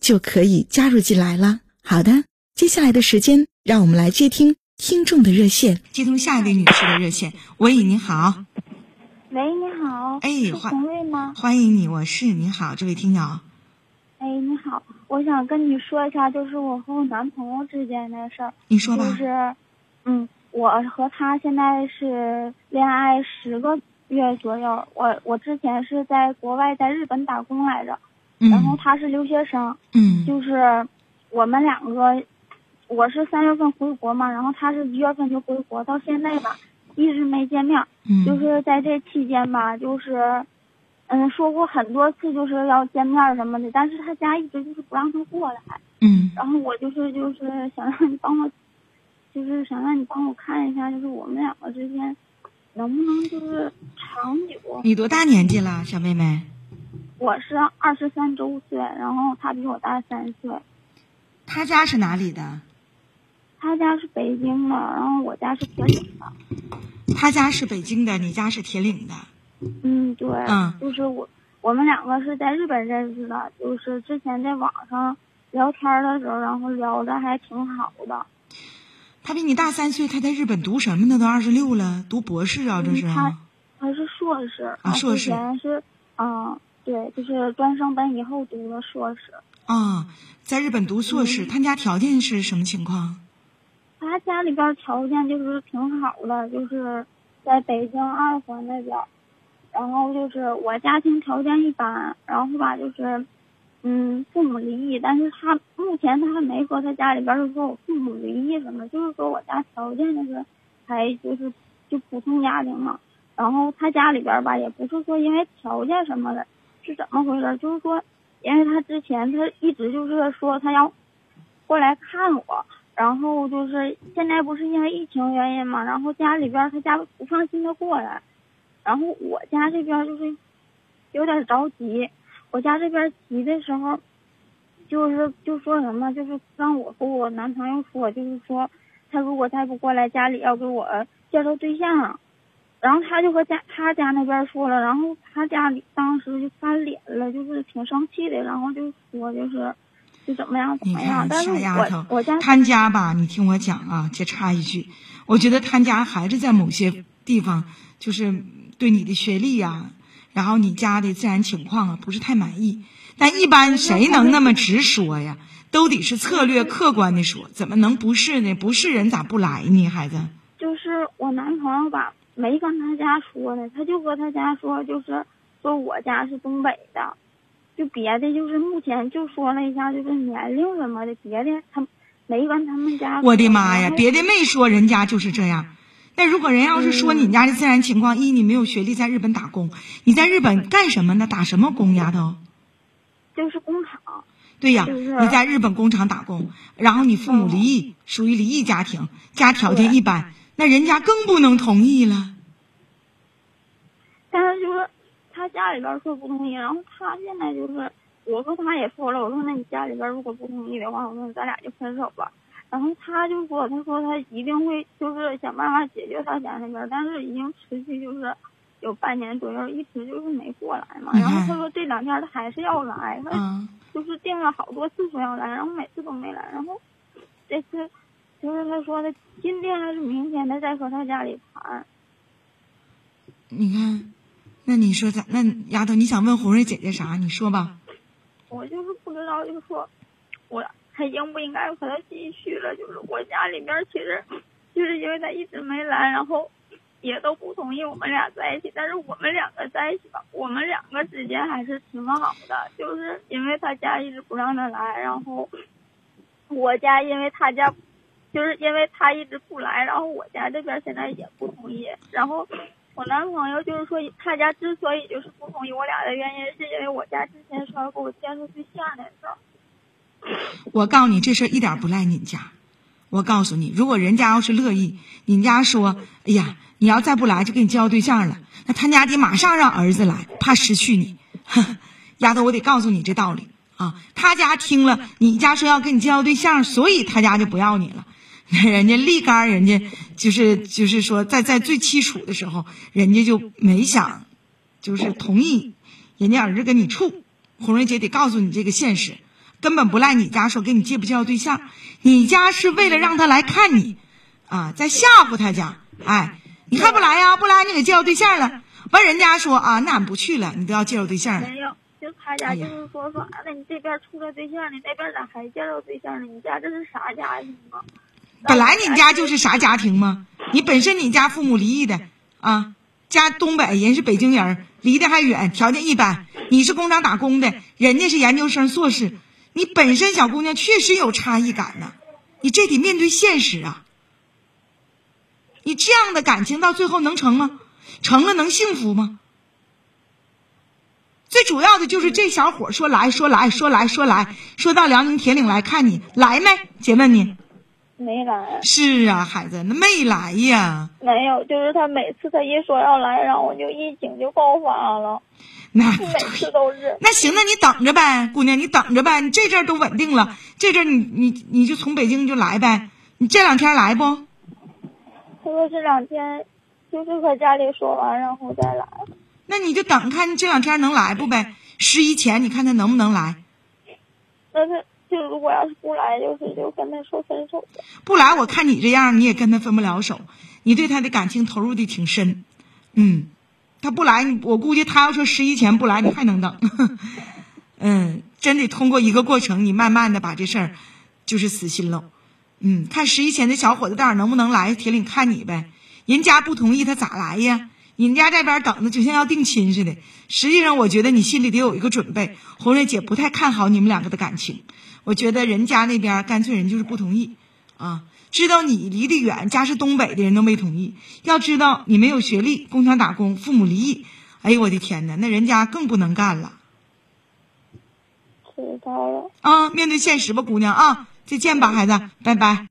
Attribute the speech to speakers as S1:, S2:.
S1: 就可以加入进来了。好的，接下来的时间，让我们来接听听众的热线，
S2: 接通下一位女士的热线。喂，你好。
S3: 喂，你好。
S2: 哎，
S3: 是红瑞吗？
S2: 欢迎你，我是你好，这位听友。
S3: 哎，你好，我想跟你说一下，就是我和我男朋友之间的事儿。
S2: 你说吧。
S3: 就是，嗯。我和他现在是恋爱十个月左右。我我之前是在国外在日本打工来着，然后他是留学生。
S2: 嗯，
S3: 就是我们两个，我是三月份回国嘛，然后他是一月份就回国，到现在吧一直没见面。
S2: 嗯，
S3: 就是在这期间吧，就是嗯说过很多次就是要见面什么的，但是他家一直就是不让他过来。
S2: 嗯，
S3: 然后我就是就是想让你帮我。就是想让你帮我看一下，就是我们两个之间能不能就是长久。
S2: 你多大年纪了，小妹妹？
S3: 我是二十三周岁，然后他比我大三岁。
S2: 他家是哪里的？
S3: 他家是北京的，然后我家是铁岭
S2: 的。他家是北京的，你家是铁岭的。
S3: 嗯，对。
S2: 嗯。
S3: 就是我，我们两个是在日本认识的，就是之前在网上聊天的时候，然后聊的还挺好的。
S2: 他比你大三岁，他在日本读什么呢？都二十六了，读博士啊，这是。
S3: 他他是硕士。
S2: 啊，硕士。
S3: 之前是，嗯，对，就是专升本以后读的硕士。
S2: 啊，在日本读硕士，他家条件是什么情况？
S3: 他家里边条件就是挺好的，就是在北京二环那边。然后就是我家庭条件一般，然后吧就是。嗯，父母离异，但是他目前他还没和他家里边儿说我父母离异什么，就是说我家条件就是还就是就普通家庭嘛。然后他家里边儿吧，也不是说因为条件什么的，是怎么回事？就是说，因为他之前他一直就是说他要过来看我，然后就是现在不是因为疫情原因嘛，然后家里边他家不放心他过来，然后我家这边就是有点着急。我家这边急的时候，就是就说什么，就是让我和我男朋友说，就是说他如果再不过来，家里要给我介绍对象。然后他就和家他家那边说了，然后他家里当时就翻脸了，就是挺生气的，然后就说就是就怎么样怎么样。但是我我家
S2: 他家吧，你听我讲啊，就插一句，我觉得他家还是在某些地方，就是对你的学历呀。然后你家的自然情况啊不是太满意，但一般谁能那么直说呀？都得是策略客观的说，怎么能不是呢？不是人咋不来呢？孩子，
S3: 就是我男朋友吧，没跟他家说呢，他就和他家说，就是说我家是东北的，就别的就是目前就说了一下，就是年龄什么的，别的他没跟他们家。
S2: 我的妈呀，别的没说，人家就是这样。那如果人要是说你家的自然情况，一你没有学历，在日本打工，你在日本干什么呢？打什么工呀都？
S3: 就是工厂。
S2: 对呀，你在日本工厂打工，然后你父母离异，属于离异家庭，家条件一般，那人家更不能同意了。
S3: 但是就是他家里边说不同意，然后他现在就是，我和他也说了，我说那你家里边如果不同意的话，我说咱俩就分手吧。然后他就说：“他说他一定会就是想办法解决他家那边，但是已经持续就是有半年左右，一直就是没过来嘛。然后他说这两天他还是要来，他就是定了好多次说要来，然后每次都没来。然后这次就是他说的今天还是明天他再和他家里谈。
S2: 你看，那你说咋？那丫头你想问红瑞姐姐啥？你说吧。
S3: 我就是不知道，就是说我。”还应不应该和他继续了？就是我家里边其实，就是因为他一直没来，然后也都不同意我们俩在一起。但是我们两个在一起吧，我们两个之间还是挺好的。就是因为他家一直不让他来，然后我家因为他家，就是因为他一直不来，然后我家这边现在也不同意。然后我男朋友就是说，他家之所以就是不同意我俩的原因，是因为我家之前说要给我介绍对象的事。
S2: 我告诉你，这事一点不赖你家。我告诉你，如果人家要是乐意，你家说，哎呀，你要再不来就给你介绍对象了，那他家得马上让儿子来，怕失去你。丫头，我得告诉你这道理啊。他家听了你家说要给你介绍对象，所以他家就不要你了。人家立竿，人家就是就是说，在在最基础的时候，人家就没想，就是同意人家儿子跟你处。红瑞姐得告诉你这个现实。根本不赖你家说给你介不介绍对象，你家是为了让他来看你，啊，在吓唬他家。哎，你还不来呀？不来你给介绍对象了。完人家说啊，那俺不去了，你都要介绍对象了。
S3: 没有，就他家就是说说啊，那你这边处了对象，你那边咋还介绍对象呢？你家这是啥家庭啊？
S2: 本来你家就是啥家庭吗？你本身你家父母离异的啊，家东北人是北京人，离得还远，条件一般。你是工厂打工的，人家是研究生、硕士。你本身小姑娘确实有差异感呢，你这得面对现实啊。你这样的感情到最后能成吗？成了能幸福吗？最主要的就是这小伙说来说来说来说来说到辽宁铁岭来看你来没？姐问你，
S3: 没来。
S2: 是啊，孩子，那没来呀。
S3: 没有，就是他每次他一说要来，然后我就疫情就爆发了。
S2: 那
S3: 每次都是。
S2: 那行，那你等着呗，姑娘，你等着呗。你这阵儿都稳定了，这阵儿你你你就从北京就来呗。你这两天来不？
S3: 他说这两天就是和家里说完，然后再来。
S2: 那你就等看这两天能来不呗？十一前你看他能不能来？
S3: 那他就如果要是不来，就是就跟他说分手。
S2: 不来，我看你这样，你也跟他分不了手。你对他的感情投入的挺深，嗯。他不来，我估计他要说十一前不来，你还能等。嗯，真得通过一个过程，你慢慢的把这事儿，就是死心了。嗯，看十一前的小伙子到底能不能来铁岭看你呗？人家不同意，他咋来呀？人家这边等着，就像要定亲似的。实际上，我觉得你心里得有一个准备。红瑞姐不太看好你们两个的感情，我觉得人家那边干脆人就是不同意啊。知道你离得远，家是东北的人都没同意。要知道你没有学历，工厂打工，父母离异，哎呦我的天哪，那人家更不能干了。
S3: 知道了
S2: 啊，面对现实吧，姑娘啊，再见吧，孩子，拜拜。